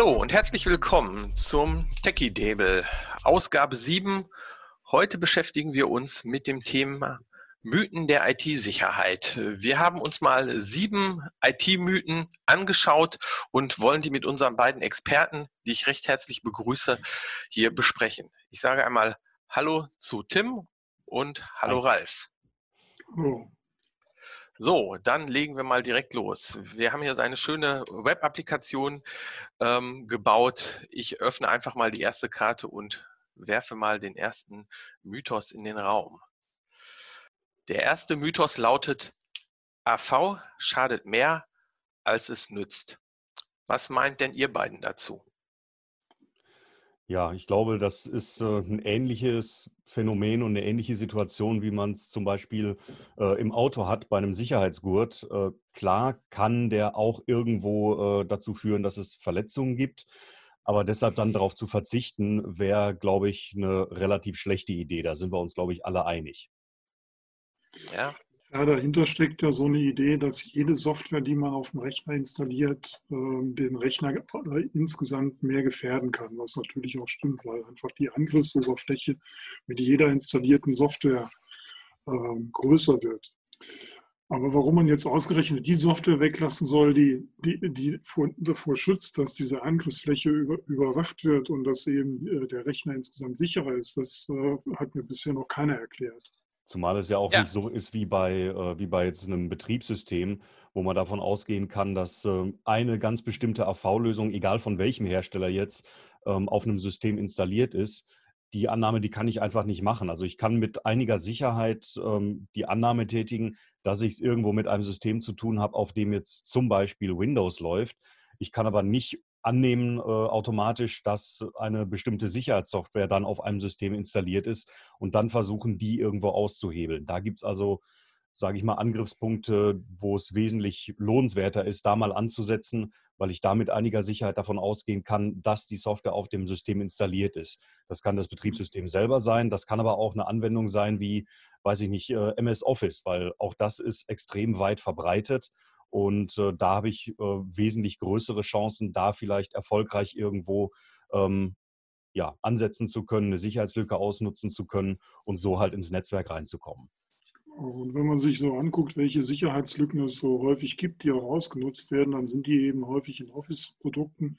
Hallo und herzlich willkommen zum Techie Table, Ausgabe 7. Heute beschäftigen wir uns mit dem Thema Mythen der IT-Sicherheit. Wir haben uns mal sieben IT-Mythen angeschaut und wollen die mit unseren beiden Experten, die ich recht herzlich begrüße, hier besprechen. Ich sage einmal Hallo zu Tim und Hallo Hi. Ralf. Hallo. So, dann legen wir mal direkt los. Wir haben hier so eine schöne Web-Applikation ähm, gebaut. Ich öffne einfach mal die erste Karte und werfe mal den ersten Mythos in den Raum. Der erste Mythos lautet, AV schadet mehr, als es nützt. Was meint denn ihr beiden dazu? Ja, ich glaube, das ist äh, ein ähnliches Phänomen und eine ähnliche Situation, wie man es zum Beispiel äh, im Auto hat bei einem Sicherheitsgurt. Äh, klar kann der auch irgendwo äh, dazu führen, dass es Verletzungen gibt, aber deshalb dann darauf zu verzichten, wäre, glaube ich, eine relativ schlechte Idee. Da sind wir uns, glaube ich, alle einig. Ja, ja, dahinter steckt ja so eine Idee, dass jede Software, die man auf dem Rechner installiert, ähm, den Rechner insgesamt mehr gefährden kann, was natürlich auch stimmt, weil einfach die Angriffsoberfläche mit jeder installierten Software ähm, größer wird. Aber warum man jetzt ausgerechnet die Software weglassen soll, die, die, die vor, davor schützt, dass diese Angriffsfläche über, überwacht wird und dass eben äh, der Rechner insgesamt sicherer ist, das äh, hat mir bisher noch keiner erklärt. Zumal es ja auch ja. nicht so ist wie bei, äh, wie bei jetzt einem Betriebssystem, wo man davon ausgehen kann, dass äh, eine ganz bestimmte AV-Lösung, egal von welchem Hersteller jetzt, ähm, auf einem System installiert ist. Die Annahme, die kann ich einfach nicht machen. Also ich kann mit einiger Sicherheit ähm, die Annahme tätigen, dass ich es irgendwo mit einem System zu tun habe, auf dem jetzt zum Beispiel Windows läuft. Ich kann aber nicht annehmen äh, automatisch, dass eine bestimmte Sicherheitssoftware dann auf einem System installiert ist und dann versuchen, die irgendwo auszuhebeln. Da gibt es also, sage ich mal, Angriffspunkte, wo es wesentlich lohnenswerter ist, da mal anzusetzen, weil ich da mit einiger Sicherheit davon ausgehen kann, dass die Software auf dem System installiert ist. Das kann das Betriebssystem selber sein, das kann aber auch eine Anwendung sein wie, weiß ich nicht, äh, MS Office, weil auch das ist extrem weit verbreitet und äh, da habe ich äh, wesentlich größere Chancen, da vielleicht erfolgreich irgendwo ähm, ja, ansetzen zu können, eine Sicherheitslücke ausnutzen zu können und so halt ins Netzwerk reinzukommen. Und wenn man sich so anguckt, welche Sicherheitslücken es so häufig gibt, die auch ausgenutzt werden, dann sind die eben häufig in Office-Produkten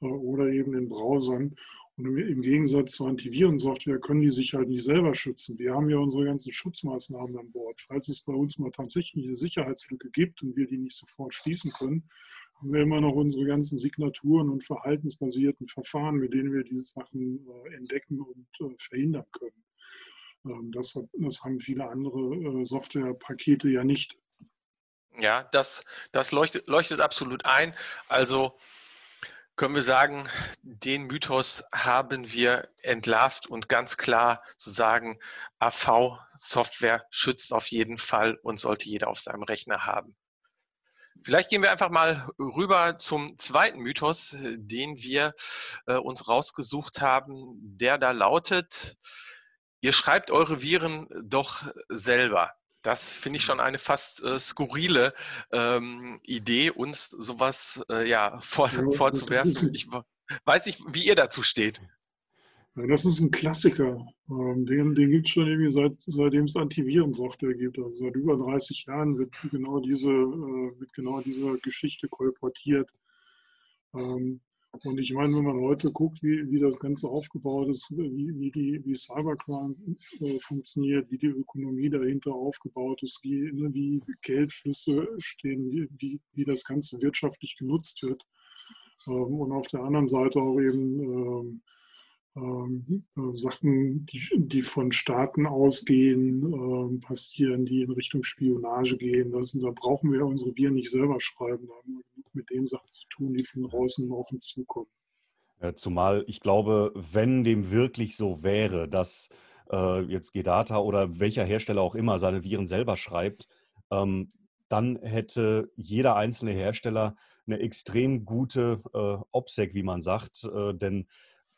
äh, oder eben in Browsern. Und im Gegensatz zur Antivirensoftware können die sich halt nicht selber schützen. Wir haben ja unsere ganzen Schutzmaßnahmen an Bord. Falls es bei uns mal tatsächlich eine Sicherheitslücke gibt und wir die nicht sofort schließen können, haben wir immer noch unsere ganzen Signaturen und verhaltensbasierten Verfahren, mit denen wir diese Sachen äh, entdecken und äh, verhindern können. Ähm, das, das, haben viele andere äh, Softwarepakete ja nicht. Ja, das, das leuchtet, leuchtet absolut ein. Also können wir sagen, den Mythos haben wir entlarvt und ganz klar zu sagen, AV-Software schützt auf jeden Fall und sollte jeder auf seinem Rechner haben. Vielleicht gehen wir einfach mal rüber zum zweiten Mythos, den wir äh, uns rausgesucht haben, der da lautet, ihr schreibt eure Viren doch selber. Das finde ich schon eine fast äh, skurrile ähm, Idee, uns sowas äh, ja, vor, vorzuwerfen. Ich weiß nicht, wie ihr dazu steht. Ja, das ist ein Klassiker. Ähm, den den gibt es schon irgendwie seit, seitdem es Antivirensoftware gibt. Also seit über 30 Jahren wird genau diese, äh, wird genau diese Geschichte kolportiert. Ähm, und ich meine, wenn man heute guckt, wie, wie das Ganze aufgebaut ist, wie, wie, die, wie Cybercrime äh, funktioniert, wie die Ökonomie dahinter aufgebaut ist, wie, ne, wie Geldflüsse stehen, wie, wie, wie das Ganze wirtschaftlich genutzt wird. Ähm, und auf der anderen Seite auch eben ähm, ähm, äh, Sachen, die, die von Staaten ausgehen, ähm, passieren, die in Richtung Spionage gehen. Das, da brauchen wir unsere Viren nicht selber schreiben. Da wir mit den Sachen zu tun, die von außen auf uns zukommen. Zumal ich glaube, wenn dem wirklich so wäre, dass äh, jetzt Gedata oder welcher Hersteller auch immer seine Viren selber schreibt, ähm, dann hätte jeder einzelne Hersteller eine extrem gute äh, OPSEC, wie man sagt. Äh, denn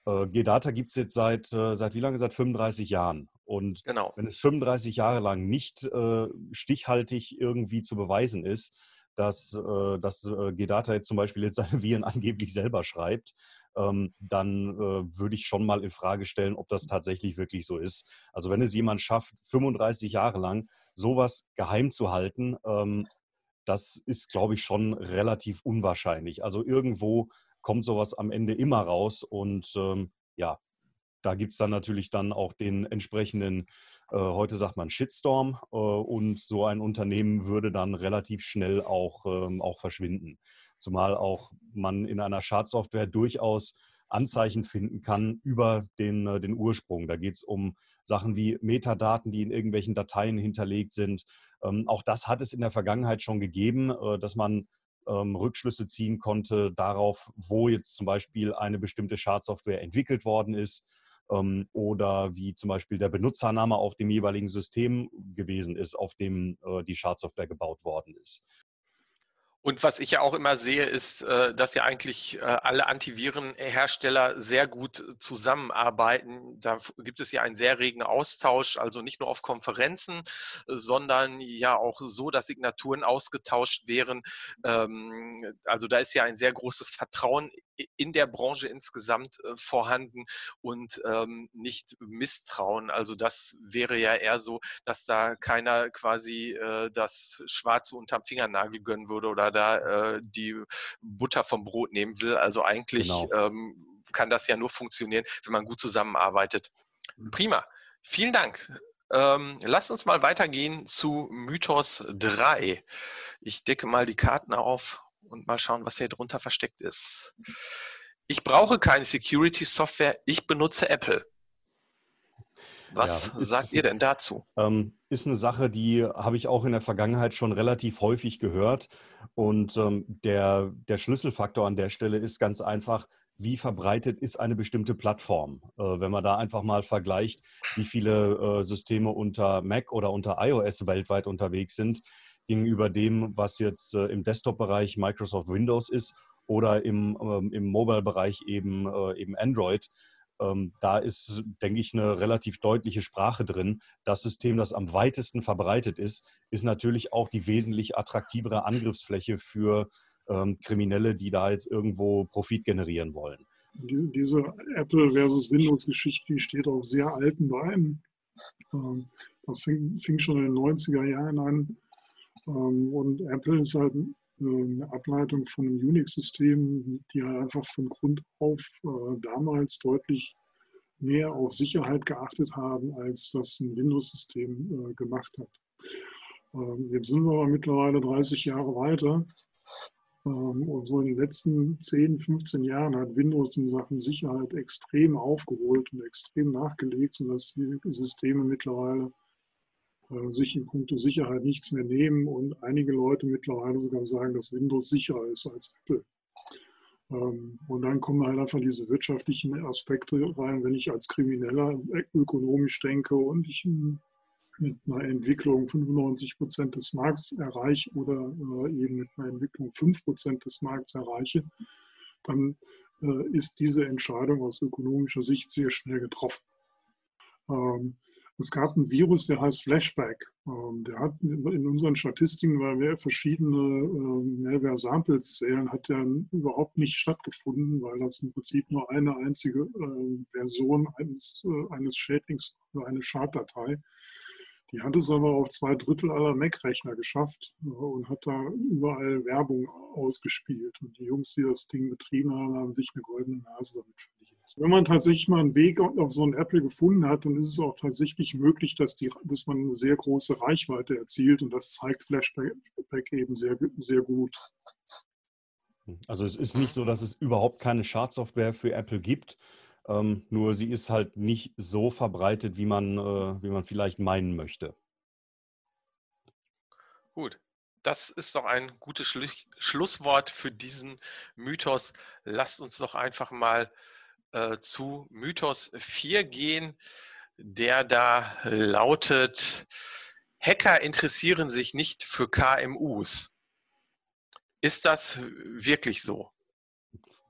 äh, Gedata gibt es jetzt seit, äh, seit wie lange? Seit 35 Jahren. Und genau. wenn es 35 Jahre lang nicht äh, stichhaltig irgendwie zu beweisen ist, dass, äh, dass äh, Gedata jetzt zum Beispiel jetzt seine Viren angeblich selber schreibt, ähm, dann äh, würde ich schon mal in Frage stellen, ob das tatsächlich wirklich so ist. Also wenn es jemand schafft, 35 Jahre lang sowas geheim zu halten, ähm, das ist, glaube ich, schon relativ unwahrscheinlich. Also irgendwo kommt sowas am Ende immer raus und ähm, ja, da gibt es dann natürlich dann auch den entsprechenden, heute sagt man Shitstorm äh, und so ein Unternehmen würde dann relativ schnell auch, ähm, auch verschwinden. Zumal auch man in einer Schadsoftware durchaus Anzeichen finden kann über den, äh, den Ursprung. Da geht es um Sachen wie Metadaten, die in irgendwelchen Dateien hinterlegt sind. Ähm, auch das hat es in der Vergangenheit schon gegeben, äh, dass man ähm, Rückschlüsse ziehen konnte darauf, wo jetzt zum Beispiel eine bestimmte Schadsoftware entwickelt worden ist ähm, oder wie zum Beispiel der Benutzername auf dem jeweiligen System gewesen ist, auf dem äh, die Schadsoftware gebaut worden ist. Und was ich ja auch immer sehe, ist, äh, dass ja eigentlich äh, alle Antivirenhersteller sehr gut zusammenarbeiten. Da gibt es ja einen sehr regen Austausch, also nicht nur auf Konferenzen, sondern ja auch so, dass Signaturen ausgetauscht wären. Ähm, also da ist ja ein sehr großes Vertrauen in der Branche insgesamt äh, vorhanden und ähm, nicht Misstrauen. Also das wäre ja eher so, dass da keiner quasi das Schwarze unterm Fingernagel gönnen würde oder da äh, die Butter vom Brot nehmen will. Also eigentlich genau. ähm, kann das ja nur funktionieren, wenn man gut zusammenarbeitet. Mhm. Prima. Vielen Dank. Ähm, lasst uns mal weitergehen zu Mythos 3. Ich decke mal die Karten auf und mal schauen, was hier drunter versteckt ist. Ich brauche keine Security-Software, ich benutze Apple. Was ja, ist, sagt ihr denn dazu? Ähm, ist eine Sache, die habe ich auch in der Vergangenheit schon relativ häufig gehört. Und ähm, der, der Schlüsselfaktor an der Stelle ist ganz einfach, wie verbreitet ist eine bestimmte Plattform. Äh, wenn man da einfach mal vergleicht, wie viele äh, Systeme unter Mac oder unter iOS weltweit unterwegs sind, gegenüber dem, was jetzt äh, im Desktop-Bereich Microsoft Windows ist oder im, ähm, im Mobile-Bereich eben, äh, eben Android, ähm, da ist, denke ich, eine relativ deutliche Sprache drin. Das System, das am weitesten verbreitet ist, ist natürlich auch die wesentlich attraktivere Angriffsfläche für ähm, Kriminelle, die da jetzt irgendwo Profit generieren wollen. Diese Apple versus Windows-Geschichte, die steht auf sehr alten Beinen. Ähm, das fing, fing, schon in den 90er Jahren an. Ähm, und Apple ist halt eine Ableitung von einem Unix-System, die halt einfach von Grund auf äh, damals deutlich mehr auf Sicherheit geachtet haben, als das ein Windows-System äh, gemacht hat. Ähm, jetzt sind wir aber mittlerweile 30 Jahre weiter. Ähm, und so in den letzten 10, 15 Jahren hat Windows in Sachen Sicherheit extrem aufgeholt und extrem nachgelegt, sodass die Systeme mittlerweile sich in puncto Sicherheit nichts mehr nehmen und einige Leute mittlerweile sogar sagen, dass Windows sicherer ist als Apple. Ähm, und dann kommen halt einfach diese wirtschaftlichen Aspekte rein, wenn ich als Krimineller ökonomisch denke und ich mit einer Entwicklung 95 Prozent des Markts erreiche oder äh, eben mit einer Entwicklung 5 Prozent des Markts erreiche, dann äh, ist diese Entscheidung aus ökonomischer Sicht sehr schnell getroffen. Es gab ein Virus, der heißt Flashback. Ähm, der hat in unseren Statistiken, weil wir verschiedene ähm, Malware-Samples zählen, hat der überhaupt nicht stattgefunden, weil das im Prinzip nur eine einzige ähm, Version eines, äh, eines Schädlings oder eine Schaddatei. Die hat es aber auf zwei Drittel aller Mac-Rechner geschafft äh, und hat da überall Werbung ausgespielt. Und die Jungs, die das Ding betrieben haben, haben sich eine goldene Nase damit. Wenn man tatsächlich mal einen Weg auf so ein Apple gefunden hat, dann ist es auch tatsächlich möglich, dass, die, dass man eine sehr große Reichweite erzielt und das zeigt Flashback eben sehr, sehr gut. Also es ist nicht so, dass es überhaupt keine Schadsoftware für Apple gibt, ähm, nur sie ist halt nicht so verbreitet, wie man, äh, wie man vielleicht meinen möchte. Gut. Das ist doch ein gutes Schlu Schlusswort für diesen Mythos. Lasst uns doch einfach mal äh, zu Mythos 4 gehen, der da lautet, Hacker interessieren sich nicht für KMUs. Ist das wirklich so?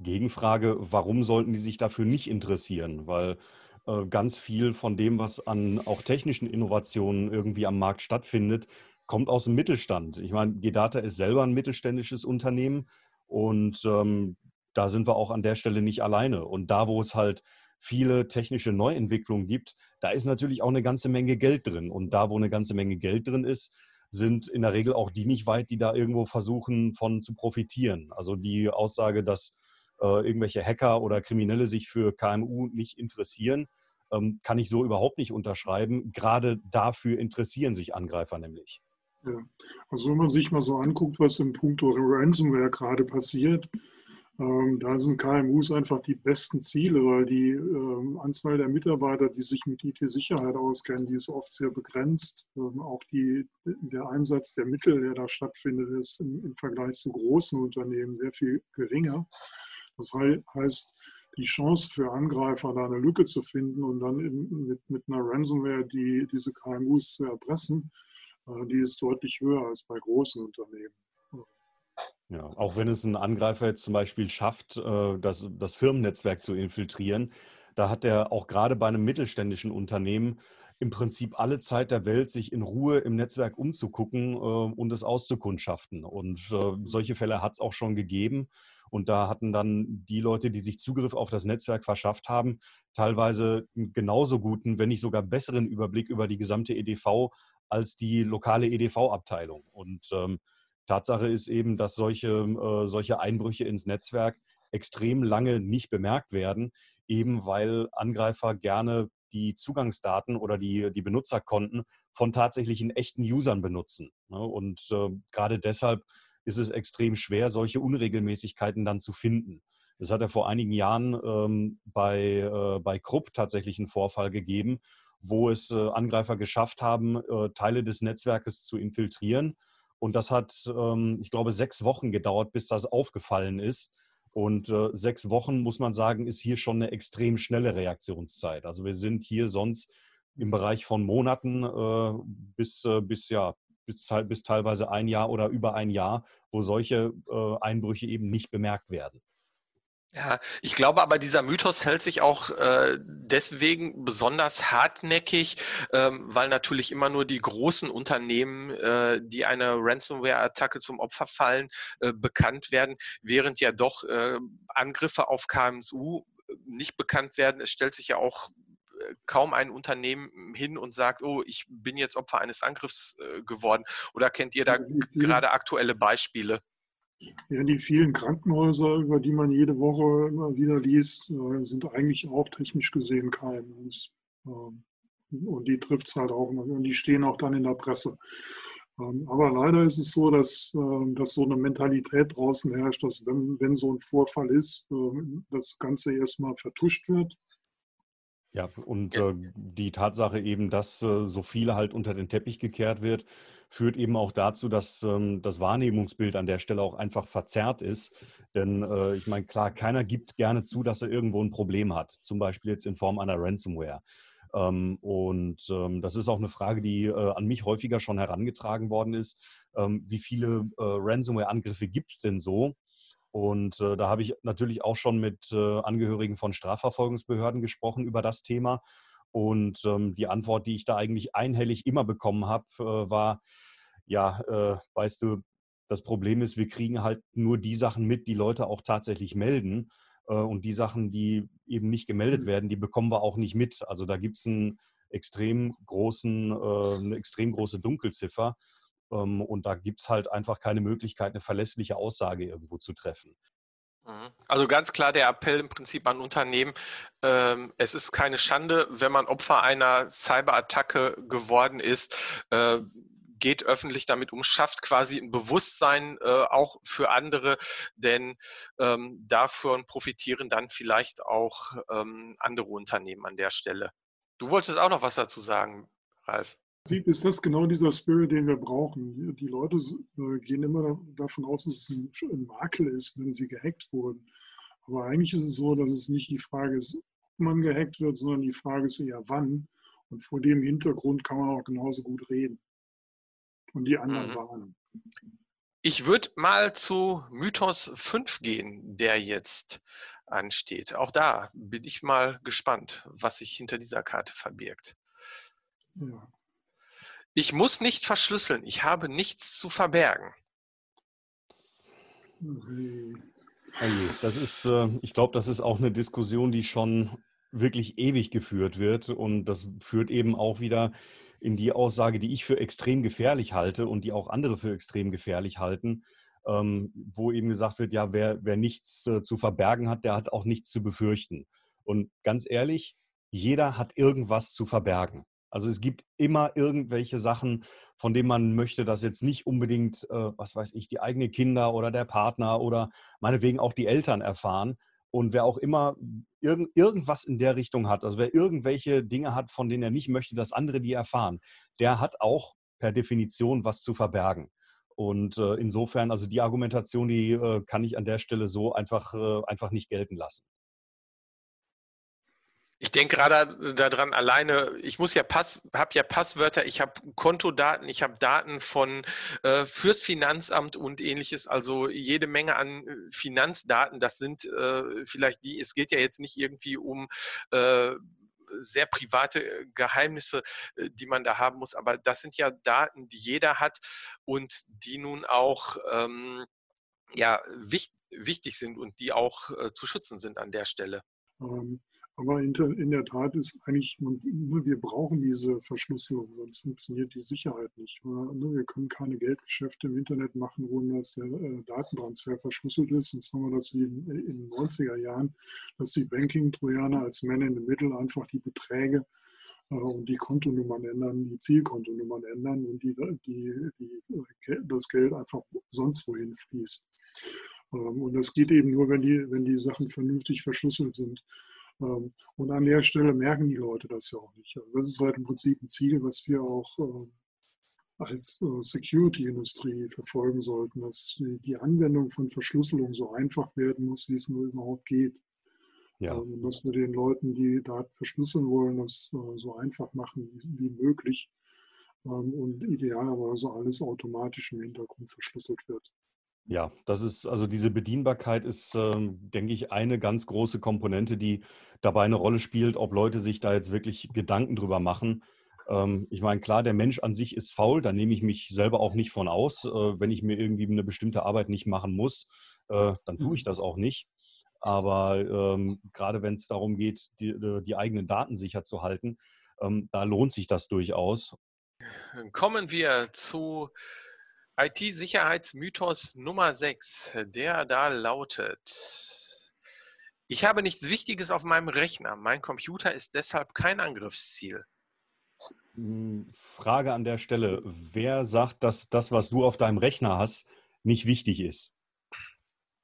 Gegenfrage, warum sollten die sich dafür nicht interessieren? Weil äh, ganz viel von dem, was an auch technischen Innovationen irgendwie am Markt stattfindet, kommt aus dem Mittelstand. Ich meine, Gedata ist selber ein mittelständisches Unternehmen und ähm, da sind wir auch an der Stelle nicht alleine. Und da, wo es halt viele technische Neuentwicklungen gibt, da ist natürlich auch eine ganze Menge Geld drin. Und da, wo eine ganze Menge Geld drin ist, sind in der Regel auch die nicht weit, die da irgendwo versuchen, von zu profitieren. Also die Aussage, dass äh, irgendwelche Hacker oder Kriminelle sich für KMU nicht interessieren, ähm, kann ich so überhaupt nicht unterschreiben. Gerade dafür interessieren sich Angreifer nämlich. Ja. Also wenn man sich mal so anguckt, was im Punkto Ransomware gerade passiert, ähm, da sind KMUs einfach die besten Ziele, weil die ähm, Anzahl der Mitarbeiter, die sich mit IT-Sicherheit auskennen, die ist oft sehr begrenzt. Ähm, auch die, der Einsatz der Mittel, der da stattfindet, ist im, im Vergleich zu großen Unternehmen sehr viel geringer. Das heißt, die Chance für Angreifer, da eine Lücke zu finden und dann in, mit, mit einer Ransomware die, diese KMUs zu erpressen, äh, die ist deutlich höher als bei großen Unternehmen. Ja, auch wenn es ein Angreifer jetzt zum Beispiel schafft, äh, das, das Firmennetzwerk zu infiltrieren, da hat er auch gerade bei einem mittelständischen Unternehmen im Prinzip alle Zeit der Welt, sich in Ruhe im Netzwerk umzugucken äh, und es auszukundschaften. Und äh, solche Fälle hat es auch schon gegeben. Und da hatten dann die Leute, die sich Zugriff auf das Netzwerk verschafft haben, teilweise genauso guten, wenn nicht sogar besseren Überblick über die gesamte EDV als die lokale EDV-Abteilung. Und ähm, Tatsache ist eben, dass solche, äh, solche Einbrüche ins Netzwerk extrem lange nicht bemerkt werden, eben weil Angreifer gerne die Zugangsdaten oder die, die Benutzerkonten von tatsächlichen echten Usern benutzen. Ne? Und äh, gerade deshalb ist es extrem schwer, solche Unregelmäßigkeiten dann zu finden. Es hat ja vor einigen Jahren ähm, bei, äh, bei Krupp tatsächlich einen Vorfall gegeben, wo es äh, Angreifer geschafft haben, äh, Teile des Netzwerkes zu infiltrieren und das hat, ähm, ich glaube, sechs Wochen gedauert, bis das aufgefallen ist. Und äh, sechs Wochen, muss man sagen, ist hier schon eine extrem schnelle Reaktionszeit. Also wir sind hier sonst im Bereich von Monaten äh, bis, äh, bis, ja, bis, bis, teilweise ein Jahr oder über ein Jahr, wo solche Einbrüche eben nicht bemerkt werden. Ja, ich glaube aber, dieser Mythos hält sich auch äh, deswegen besonders hartnäckig, ähm, weil natürlich immer nur die großen Unternehmen, äh, die einer Ransomware-Attacke zum Opfer fallen, äh, bekannt werden, während ja doch äh, Angriffe auf KMU nicht bekannt werden. Es stellt sich ja auch äh, kaum ein Unternehmen hin und sagt, oh, ich bin jetzt Opfer eines Angriffs äh, geworden. Oder kennt ihr da gerade aktuelle Beispiele? Ja, die vielen Krankenhäuser, über die man jede Woche immer wieder liest, äh, sind eigentlich auch technisch gesehen KMUs. Ähm, und die trifft es halt auch und die stehen auch dann in der Presse. Ähm, aber leider ist es so, dass, ähm, dass so eine Mentalität draußen herrscht, dass wenn, wenn so ein Vorfall ist, das Ganze erstmal vertuscht wird. Ja, und äh, die Tatsache eben, dass äh, so viele halt unter den Teppich gekehrt wird, führt eben auch dazu, dass ähm, das Wahrnehmungsbild an der Stelle auch einfach verzerrt ist. Denn äh, ich meine, klar, keiner gibt gerne zu, dass er irgendwo ein Problem hat, zum Beispiel jetzt in Form einer Ransomware. Ähm, und ähm, das ist auch eine Frage, die äh, an mich häufiger schon herangetragen worden ist. Ähm, wie viele äh, Ransomware-Angriffe gibt es denn so? Und äh, da habe ich natürlich auch schon mit äh, Angehörigen von Strafverfolgungsbehörden gesprochen über das Thema. Und ähm, die Antwort, die ich da eigentlich einhellig immer bekommen habe, äh, war, ja, äh, weißt du, das Problem ist, wir kriegen halt nur die Sachen mit, die Leute auch tatsächlich melden. Äh, und die Sachen, die eben nicht gemeldet mhm. werden, die bekommen wir auch nicht mit. Also da gibt es einen extrem großen, äh, eine extrem große Dunkelziffer. Ähm, und da gibt es halt einfach keine Möglichkeit, eine verlässliche Aussage irgendwo zu treffen. Mhm. Also ganz klar der Appell im Prinzip an Unternehmen, ähm, es ist keine Schande, wenn man Opfer einer Cyberattacke geworden ist. Äh, geht öffentlich damit um, schafft quasi ein Bewusstsein äh, auch für andere, denn ähm, davon profitieren dann vielleicht auch ähm, andere Unternehmen an der Stelle. Du wolltest auch noch was dazu sagen, Ralf. Prinzip ist das genau dieser Spirit, den wir brauchen. Die Leute äh, gehen immer davon aus, dass es ein Makel ist, wenn sie gehackt wurden. Aber eigentlich ist es so, dass es nicht die Frage ist, ob man gehackt wird, sondern die Frage ist eher wann. Und vor dem Hintergrund kann man auch genauso gut reden. Und die anderen mhm. warnen. Ich würde mal zu Mythos 5 gehen, der jetzt ansteht. Auch da bin ich mal gespannt, was sich hinter dieser Karte verbirgt. Ja. Ich muss nicht verschlüsseln. Ich habe nichts zu verbergen. Das ist, äh, ich glaube, das ist auch eine Diskussion, die schon wirklich ewig geführt wird. Und das führt eben auch wieder in die Aussage, die ich für extrem gefährlich halte und die auch andere für extrem gefährlich halten, ähm, wo eben gesagt wird, ja, wer, wer nichts äh, zu verbergen hat, der hat auch nichts zu befürchten. Und ganz ehrlich, jeder hat irgendwas zu verbergen. Also es gibt immer irgendwelche Sachen, von denen man möchte, dass jetzt nicht unbedingt, äh, was weiß ich, die eigenen Kinder oder der Partner oder meinetwegen auch die Eltern erfahren. Und wer auch immer irgend, irgendwas in der Richtung hat, also wer irgendwelche Dinge hat, von denen er nicht möchte, dass andere die erfahren, der hat auch per Definition was zu verbergen. Und äh, insofern, also die Argumentation, die äh, kann ich an der Stelle so einfach, äh, einfach nicht gelten lassen. Ich denke gerade daran alleine, ich muss ja Pass, habe ja Passwörter, ich habe Kontodaten, ich habe Daten von äh, fürs Finanzamt und ähnliches, also jede Menge an äh, Finanzdaten. Das sind äh, vielleicht die, es geht ja jetzt nicht irgendwie um äh, sehr private Geheimnisse, äh, die man da haben muss, aber das sind ja Daten, die jeder hat und die nun auch ähm, ja, wichtig, sind und die auch äh, zu schützen sind an der Stelle. Ähm, aber in der Tat ist eigentlich, nur wir brauchen diese Verschlüsselung, sonst funktioniert die Sicherheit nicht. Ne, wir können keine Geldgeschäfte im Internet machen, ohne dass der äh, Datentransfer verschlüsselt ist. Sonst haben wir das wie in den 90er Jahren, dass die Banking-Trojaner als Man in the Middle einfach die Beträge äh, und die Kontonummern ändern, die Zielkontonummern ändern und die, die, die, äh, das Geld einfach sonst wohin fließt. Ähm, und das geht eben nur, wenn die, wenn die Sachen vernünftig verschlüsselt sind. Ähm, und an der Stelle merken die Leute das ja auch nicht. Also das ist halt im Prinzip ein Ziel, was wir auch ähm, als äh, Security-Industrie verfolgen sollten, dass die Anwendung von Verschlüsselung so einfach werden muss, wie es nur überhaupt geht. Ja. Und ähm, dass wir den Leuten, die Daten verschlüsseln wollen, das äh, so einfach machen wie möglich und idealerweise alles automatisch im Hintergrund verschlüsselt wird. Ja, das ist, also diese Bedienbarkeit ist, ähm, denke ich, eine ganz große Komponente, die dabei eine Rolle spielt, ob Leute sich da jetzt wirklich Gedanken drüber machen. Ähm, ich meine, klar, der Mensch an sich ist faul, da nehme ich mich selber auch nicht von aus. Äh, wenn ich mir irgendwie eine bestimmte Arbeit nicht machen muss, äh, dann tue ich mhm. das auch nicht. Aber ähm, gerade wenn es darum geht, die, äh, die, eigenen Daten sicher zu halten, ähm, da lohnt sich das durchaus. Kommen wir zu IT-Sicherheitsmythos Nummer 6, der da lautet, ich habe nichts Wichtiges auf meinem Rechner. Mein Computer ist deshalb kein Angriffsziel. Hm, Frage an der Stelle. Wer sagt, dass das, was du auf deinem Rechner hast, nicht wichtig ist?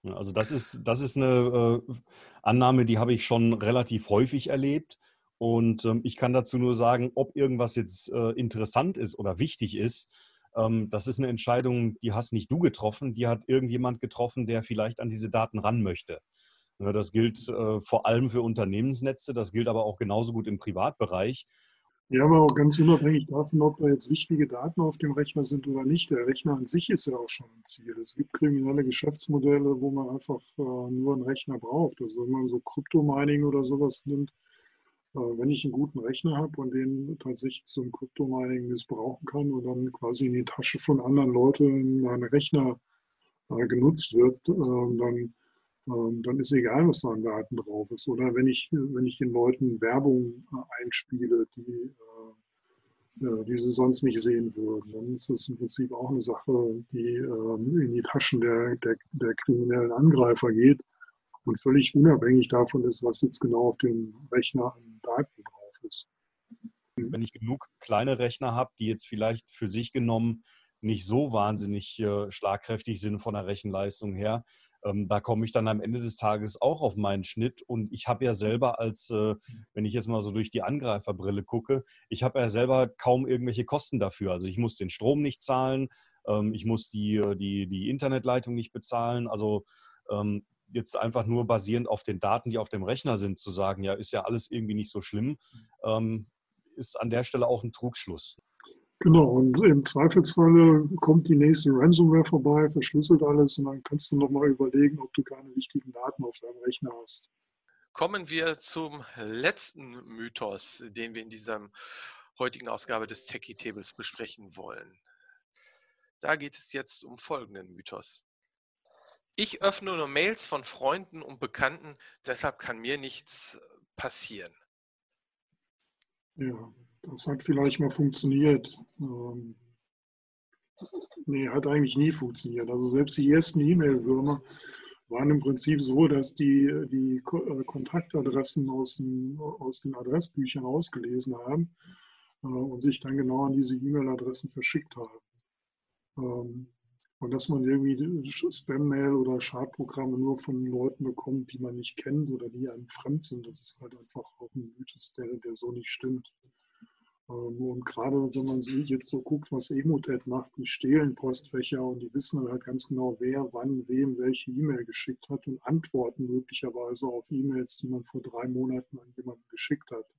Also das ist, das ist eine äh, Annahme, die habe ich schon relativ häufig erlebt. Und ähm, ich kann dazu nur sagen, ob irgendwas jetzt äh, interessant ist oder wichtig ist, das ist eine Entscheidung, die hast nicht du getroffen, die hat irgendjemand getroffen, der vielleicht an diese Daten ran möchte. Das gilt äh, vor allem für Unternehmensnetze, das gilt aber auch genauso gut im Privatbereich. Ja, aber auch ganz unabhängig davon, ob da jetzt wichtige Daten auf dem Rechner sind oder nicht. Der Rechner an sich ist ja auch schon ein Ziel. Es gibt kriminelle Geschäftsmodelle, wo man einfach äh, nur einen Rechner braucht. Also wenn man so Kryptomining oder sowas nimmt, wenn ich einen guten Rechner habe und den tatsächlich zum Kryptomining missbrauchen kann und dann quasi in die Tasche von anderen Leuten mein Rechner äh, genutzt wird, äh, dann, ähm, dann ist egal, was da an Daten drauf ist. Oder wenn ich, wenn ich den Leuten Werbung einspiele, die, die sie sonst nicht sehen würden, dann ist das im Prinzip auch eine Sache, die ähm, in die Taschen der, der, der kriminellen Angreifer geht und völlig unabhängig davon ist, was jetzt genau auf dem Rechner an Daten drauf ist. Wenn ich genug kleine Rechner habe, die jetzt vielleicht für sich genommen nicht so wahnsinnig äh, schlagkräftig sind von der Rechenleistung her, ähm, da komme ich dann am Ende des Tages auch auf meinen Schnitt. Und ich habe ja selber als, äh, wenn ich jetzt mal so durch die Angreiferbrille gucke, ich habe ja selber kaum irgendwelche Kosten dafür. Also ich muss den Strom nicht zahlen, ähm, ich muss die, äh, die, die Internetleitung nicht bezahlen. Also ähm, jetzt einfach nur basierend auf den Daten, die auf dem Rechner sind, zu sagen, ja, ist ja alles irgendwie nicht so schlimm, ähm, ist an der Stelle auch ein Trugschluss. Genau, und im Zweifelsfalle kommt die nächste Ransomware vorbei, verschlüsselt alles und dann kannst du nochmal überlegen, ob du keine wichtigen Daten auf deinem Rechner hast. Kommen wir zum letzten Mythos, den wir in diesem heutigen Ausgabe des Techie Tables besprechen wollen. Da geht es jetzt um folgenden Mythos. Ich öffne nur Mails von Freunden und Bekannten, deshalb kann mir nichts passieren. Ja, das hat vielleicht mal funktioniert. Ähm, nee, hat eigentlich nie funktioniert. Also selbst die ersten E-Mail-Würmer waren im Prinzip so, dass die die äh, Kontaktadressen aus den, aus den Adressbüchern ausgelesen haben äh, und sich dann genau an diese E-Mail-Adressen verschickt haben. Ähm, und dass man irgendwie Spam-Mail oder Schadprogramme nur von Leuten bekommt, die man nicht kennt oder die einem fremd sind, das ist halt einfach auch ein Mythos, der, der so nicht stimmt. Ähm, und gerade wenn man jetzt so guckt, was Emotet macht, die stehlen Postfächer und die wissen halt ganz genau, wer wann wem welche E-Mail geschickt hat und antworten möglicherweise auf E-Mails, die man vor drei Monaten an jemanden geschickt hat.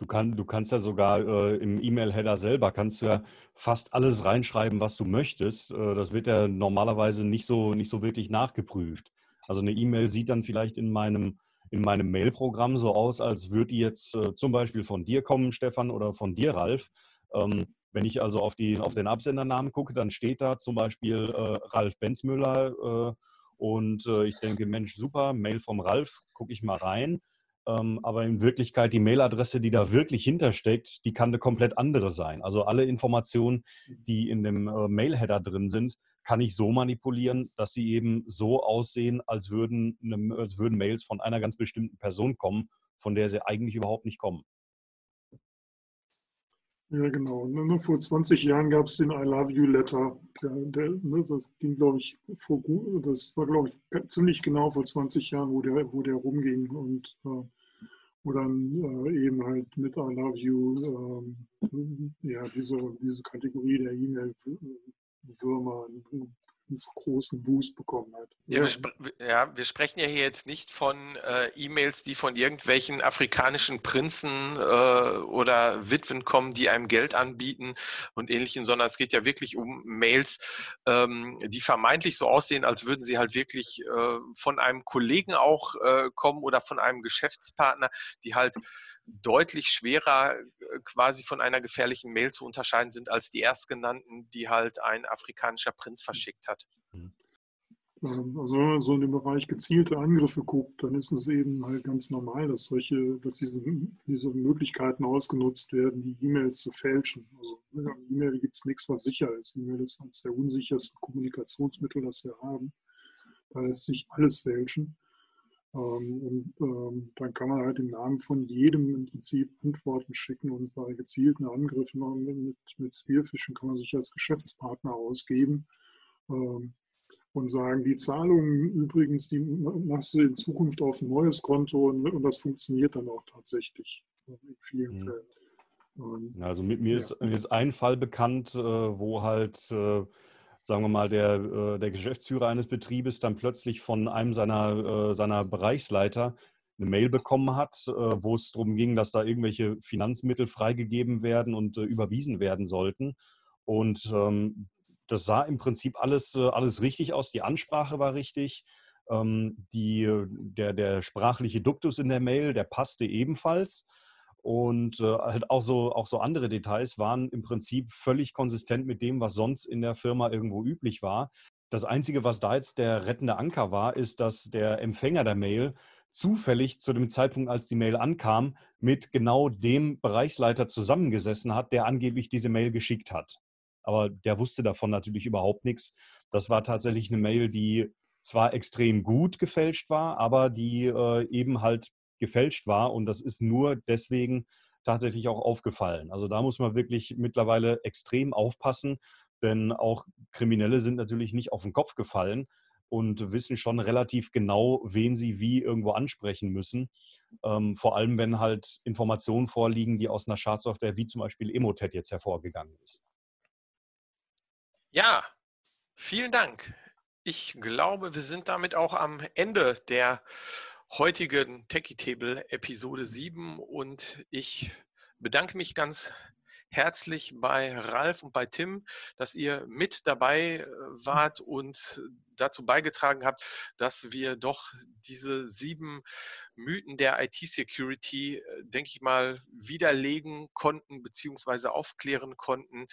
Du, kann, du kannst ja sogar äh, im E-Mail-Header selber kannst du ja fast alles reinschreiben, was du möchtest. Äh, das wird ja normalerweise nicht so, nicht so wirklich nachgeprüft. Also eine E-Mail sieht dann vielleicht in meinem, in meinem Mail-Programm so aus, als würde die jetzt äh, zum Beispiel von dir kommen, Stefan, oder von dir, Ralf. Ähm, wenn ich also auf, die, auf den Absendernamen gucke, dann steht da zum Beispiel äh, Ralf Benzmüller äh, und äh, ich denke, Mensch, super, Mail vom Ralf, gucke ich mal rein. Ähm, aber in Wirklichkeit die Mailadresse, die da wirklich hintersteckt, die kann eine komplett andere sein. Also alle Informationen, die in dem äh, Mailheader drin sind, kann ich so manipulieren, dass sie eben so aussehen, als würden, eine, als würden Mails von einer ganz bestimmten Person kommen, von der sie eigentlich überhaupt nicht kommen. Ja, genau. Vor 20 Jahren gab es den I Love You Letter. Der, der, ne, das ging, glaube ich, vor, das war, glaube ich, ziemlich genau vor 20 Jahren, wo der, wo der rumging und äh, wo dann äh, eben halt mit I Love You ähm, ja, diese, diese Kategorie der E-Mail-Würmer großen Boost bekommen hat. Ja, wir, ja, wir sprechen ja hier jetzt nicht von äh, E-Mails, die von irgendwelchen afrikanischen Prinzen äh, oder Witwen kommen, die einem Geld anbieten und ähnlichem, sondern es geht ja wirklich um Mails, ähm, die vermeintlich so aussehen, als würden sie halt wirklich äh, von einem Kollegen auch äh, kommen oder von einem Geschäftspartner, die halt deutlich schwerer äh, quasi von einer gefährlichen Mail zu unterscheiden sind als die erstgenannten, die halt ein afrikanischer Prinz verschickt hat. Mhm. Also wenn man so in den Bereich gezielte Angriffe guckt, dann ist es eben halt ganz normal, dass solche, dass diese, diese Möglichkeiten ausgenutzt werden, die E-Mails zu fälschen. Also E-Mail gibt es nichts, was sicher ist. E-Mail ist eines der unsichersten Kommunikationsmittel, das wir haben. Da lässt sich alles fälschen. Ähm, und ähm, dann kann man halt im Namen von jedem im Prinzip Antworten schicken und bei gezielten Angriffen mit, mit Spearfishing kann man sich als Geschäftspartner ausgeben ähm, und sagen, die Zahlungen übrigens, die machst du in Zukunft auf ein neues Konto und, und das funktioniert dann auch tatsächlich in vielen mhm. Fällen. Also mit mir, ja. ist, mir ist ein Fall bekannt, äh, wo halt äh, sagen wir mal, der, äh, der Geschäftsführer eines Betriebes dann plötzlich von einem seiner, seiner Bereichsleiter eine Mail bekommen hat, wo es darum ging, dass da irgendwelche Finanzmittel freigegeben werden und überwiesen werden sollten. Und ähm, das sah im Prinzip alles, alles richtig aus. Die Ansprache war richtig. Ähm, die, der, der sprachliche Duktus in der Mail, der passte ebenfalls. Und äh, halt auch so, auch so andere Details waren im Prinzip völlig konsistent mit dem, was sonst in der Firma irgendwo üblich war. Das Einzige, was da jetzt der rettende Anker war, ist, dass der Empfänger der Mail zufällig zu dem Zeitpunkt, als die Mail ankam, mit genau dem Bereichsleiter zusammengesessen hat, der angeblich diese Mail geschickt hat. Aber der wusste davon natürlich überhaupt nichts. Das war tatsächlich eine Mail, die zwar extrem gut gefälscht war, aber die äh, eben halt gefälscht war. Und das ist nur deswegen tatsächlich auch aufgefallen. Also da muss man wirklich mittlerweile extrem aufpassen, denn auch Kriminelle sind natürlich nicht auf den Kopf gefallen und wissen schon relativ genau, wen sie wie irgendwo ansprechen müssen. Ähm, vor allem, wenn halt Informationen vorliegen, die aus einer Schadsoftware wie zum Beispiel Emotet jetzt hervorgegangen ist. Ja, vielen Dank. Ich glaube, wir sind damit auch am Ende der heutigen Techie Table Episode 7 und ich bedanke mich ganz herzlich bei Ralf und bei Tim, dass ihr mit dabei äh, wart und dazu beigetragen habt, dass wir doch diese sieben Mythen der IT-Security, äh, denke ich mal, widerlegen konnten bzw. aufklären konnten.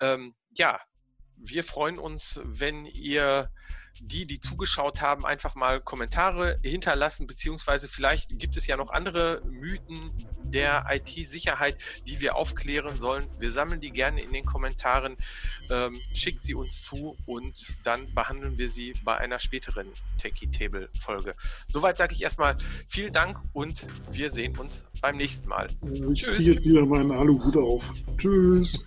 Ähm, ja, wir freuen uns, wenn ihr die, die zugeschaut haben, einfach mal Kommentare hinterlassen, beziehungsweise vielleicht gibt es ja noch andere Mythen der IT-Sicherheit, die wir aufklären sollen. Wir sammeln die gerne in den Kommentaren, ähm, schickt sie uns zu und dann behandeln wir sie bei einer späteren Techie Table Folge. Soweit sage ich erstmal vielen Dank und wir sehen uns beim nächsten Mal. Ich ziehe jetzt wieder meinen Aluhut auf. Tschüss.